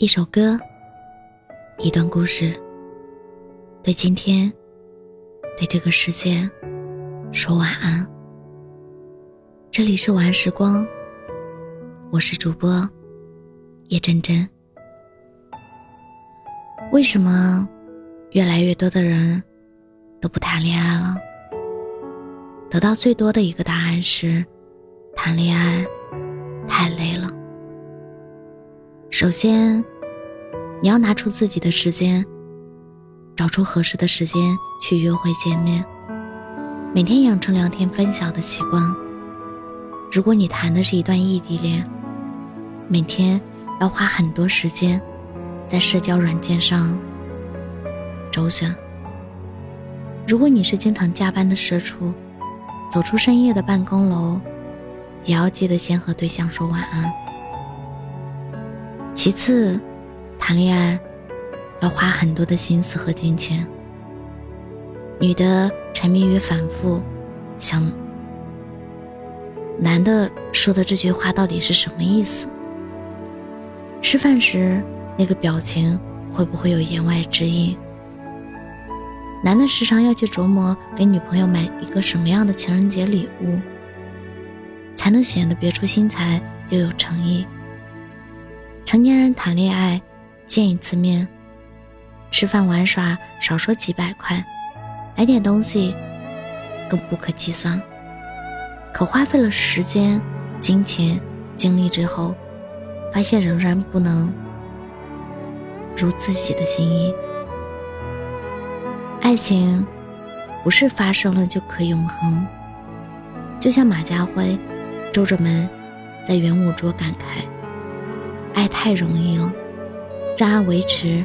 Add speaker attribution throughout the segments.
Speaker 1: 一首歌，一段故事，对今天，对这个世界，说晚安。这里是晚安时光，我是主播叶真真。为什么越来越多的人都不谈恋爱了？得到最多的一个答案是：谈恋爱太累了。首先，你要拿出自己的时间，找出合适的时间去约会见面，每天养成聊天分享的习惯。如果你谈的是一段异地恋，每天要花很多时间在社交软件上周旋。如果你是经常加班的社畜，走出深夜的办公楼，也要记得先和对象说晚安。其次，谈恋爱要花很多的心思和金钱。女的沉迷于反复想，男的说的这句话到底是什么意思？吃饭时那个表情会不会有言外之意？男的时常要去琢磨给女朋友买一个什么样的情人节礼物，才能显得别出心裁又有诚意。成年人谈恋爱，见一次面，吃饭玩耍少说几百块，买点东西更不可计算。可花费了时间、金钱、精力之后，发现仍然不能如自己的心意。爱情不是发生了就可永恒，就像马家辉皱着眉在圆舞桌感慨。爱太容易了，让爱维持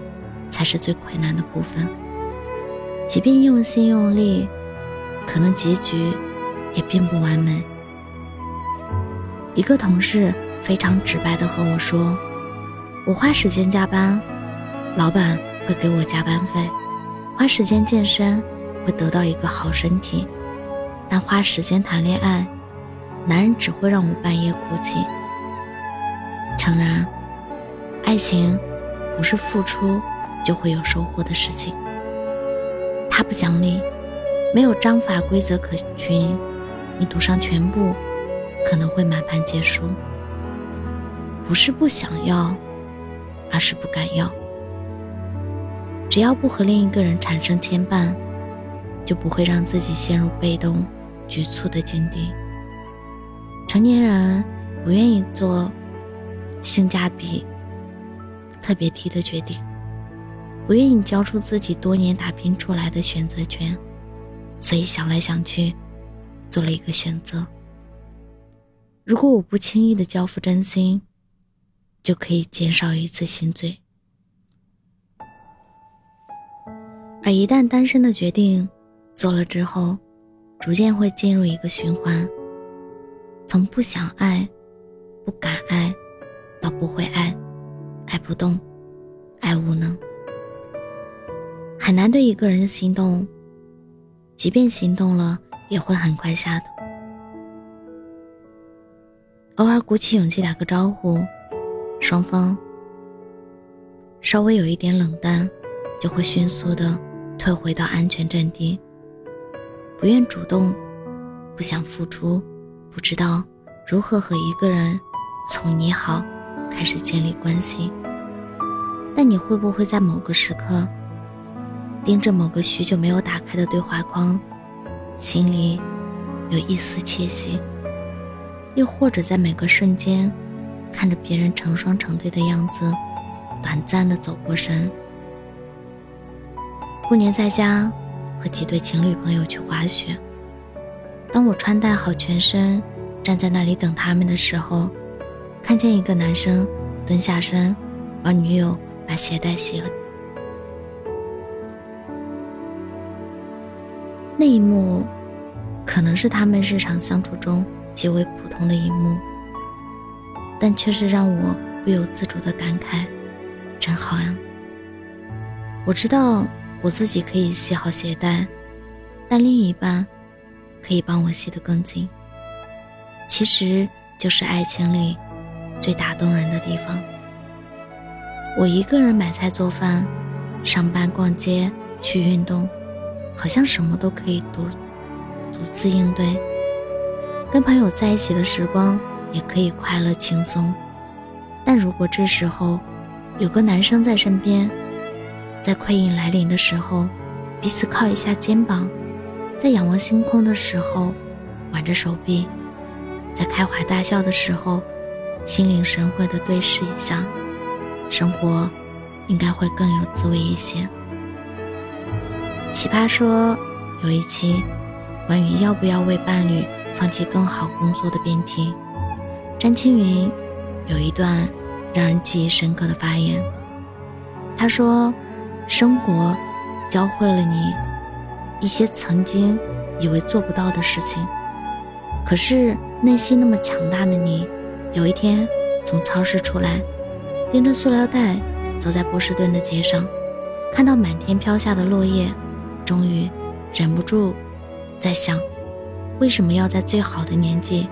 Speaker 1: 才是最困难的部分。即便用心用力，可能结局也并不完美。一个同事非常直白的和我说：“我花时间加班，老板会给我加班费；花时间健身，会得到一个好身体；但花时间谈恋爱，男人只会让我半夜哭泣。”诚然。爱情不是付出就会有收获的事情，它不讲理，没有章法规则可循，你赌上全部，可能会满盘皆输。不是不想要，而是不敢要。只要不和另一个人产生牵绊，就不会让自己陷入被动、局促的境地。成年人不愿意做性价比。特别低的决定，不愿意交出自己多年打拼出来的选择权，所以想来想去，做了一个选择。如果我不轻易的交付真心，就可以减少一次心罪。而一旦单身的决定做了之后，逐渐会进入一个循环，从不想爱、不敢爱，到不会爱。爱不动，爱无能，很难对一个人心动。即便心动了，也会很快下的。偶尔鼓起勇气打个招呼，双方稍微有一点冷淡，就会迅速的退回到安全阵地。不愿主动，不想付出，不知道如何和一个人从你好开始建立关系。但你会不会在某个时刻，盯着某个许久没有打开的对话框，心里有一丝窃喜？又或者在每个瞬间，看着别人成双成对的样子，短暂的走过神？过年在家和几对情侣朋友去滑雪，当我穿戴好全身，站在那里等他们的时候，看见一个男生蹲下身，帮女友。把鞋带系了。那一幕，可能是他们日常相处中极为普通的一幕，但却是让我不由自主的感慨：真好呀！我知道我自己可以系好鞋带，但另一半可以帮我系得更紧。其实，就是爱情里最打动人的地方。我一个人买菜做饭、上班、逛街、去运动，好像什么都可以独独自应对。跟朋友在一起的时光也可以快乐轻松，但如果这时候有个男生在身边，在困意来临的时候，彼此靠一下肩膀，在仰望星空的时候挽着手臂，在开怀大笑的时候心领神会的对视一下，生活应该会更有滋味一些。奇葩说有一期关于要不要为伴侣。放弃更好工作的辩题，詹青云有一段让人记忆深刻的发言。他说：“生活教会了你一些曾经以为做不到的事情，可是内心那么强大的你，有一天从超市出来，拎着塑料袋走在波士顿的街上，看到满天飘下的落叶，终于忍不住在想。”为什么要在最好的年纪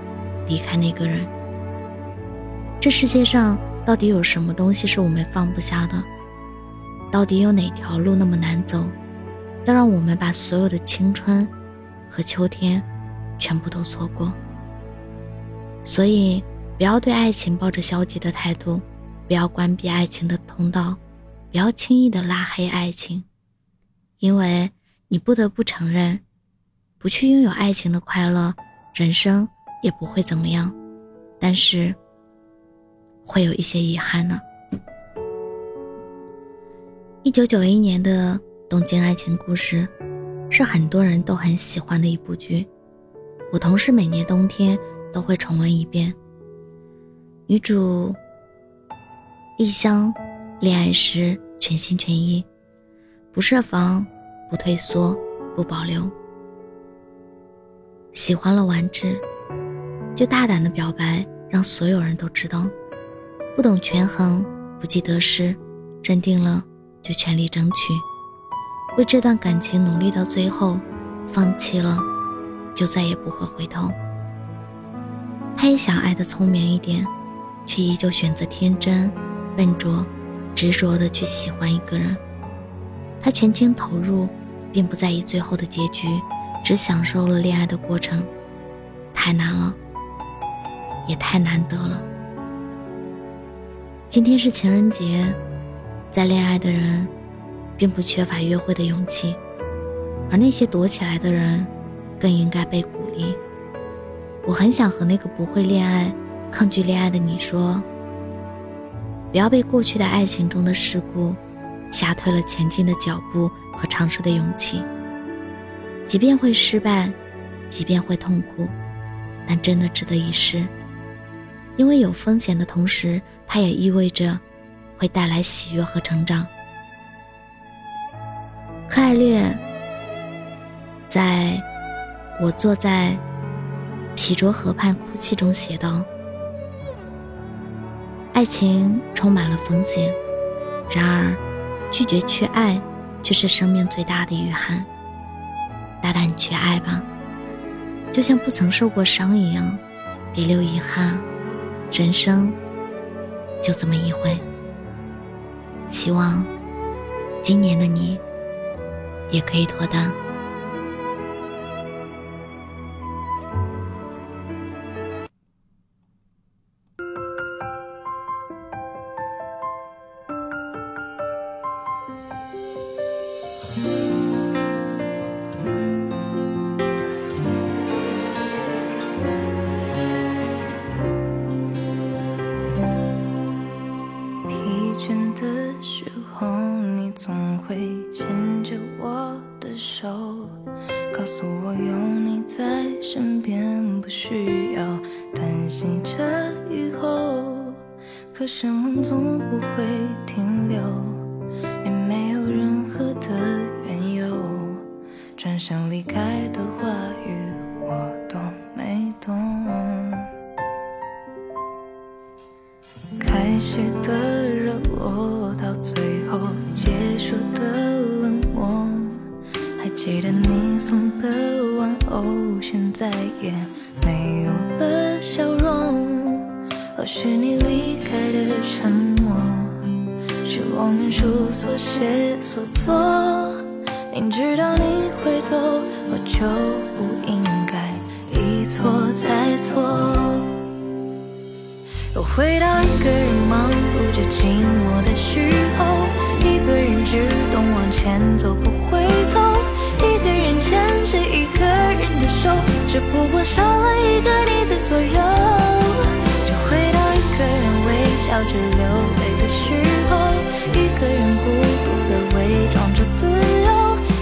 Speaker 1: 离开那个人？这世界上到底有什么东西是我们放不下的？到底有哪条路那么难走，要让我们把所有的青春和秋天全部都错过？所以，不要对爱情抱着消极的态度，不要关闭爱情的通道，不要轻易的拉黑爱情，因为你不得不承认。不去拥有爱情的快乐，人生也不会怎么样，但是会有一些遗憾呢。一九九一年的《东京爱情故事》是很多人都很喜欢的一部剧，我同事每年冬天都会重温一遍。女主丽香恋爱时全心全意，不设防，不退缩，不保留。喜欢了完治，就大胆的表白，让所有人都知道。不懂权衡，不计得失，认定了就全力争取，为这段感情努力到最后，放弃了就再也不会回头。他也想爱的聪明一点，却依旧选择天真、笨拙、执着的去喜欢一个人。他全情投入，并不在意最后的结局。只享受了恋爱的过程，太难了，也太难得了。今天是情人节，在恋爱的人，并不缺乏约会的勇气，而那些躲起来的人，更应该被鼓励。我很想和那个不会恋爱、抗拒恋爱的你说：不要被过去的爱情中的事故，吓退了前进的脚步和尝试的勇气。即便会失败，即便会痛苦，但真的值得一试。因为有风险的同时，它也意味着会带来喜悦和成长。柯艾略在《我坐在皮卓河畔哭泣》中写道：“爱情充满了风险，然而拒绝去爱，却是生命最大的遗憾。”大胆去爱吧，就像不曾受过伤一样，别留遗憾。人生就这么一回。希望今年的你也可以脱单。
Speaker 2: 现在也没有了笑容。或许你离开的沉默，是我们书所写所做。明知道你会走，我就不应该一错再错。又回到一个人忙碌着寂寞的时和你在左右。就回到一个人微笑着流泪的时候，一个人孤独的伪装着自由。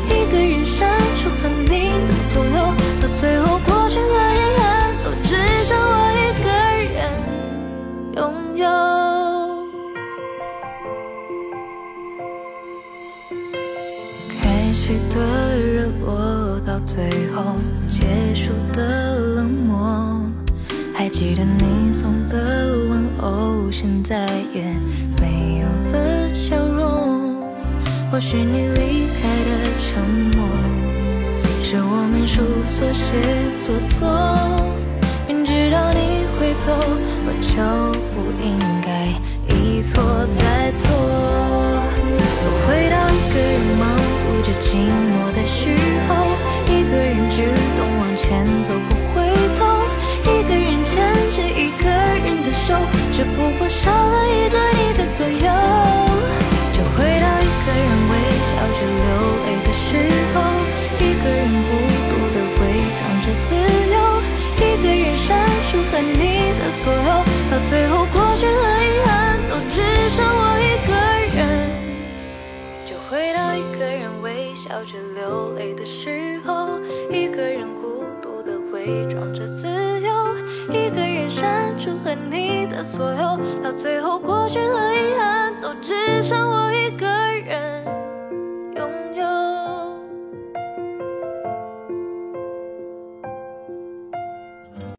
Speaker 2: 一个人删除和你的所有到最后，过去和遗憾都只剩我一个人拥有。开始的热络，到最后结束的。记得你送的问候，现在也没有了笑容。或许你离开的沉默。是我们书所写所做，明知道你会走，我就不应该一错再错。我回到一个人忙碌着寂寞的时候，一个人只懂往前走只不过少了一个你在左右。就回到一个人微笑着流泪的时候。一个人孤独的伪装着自由，一个人删除和你的所有，到最后过去和遗憾都只剩我一个人。就回到一个人微笑着流泪的时候，一个人孤独的伪装着自，删除和你的所有，到最后过去和遗憾都只剩我一个。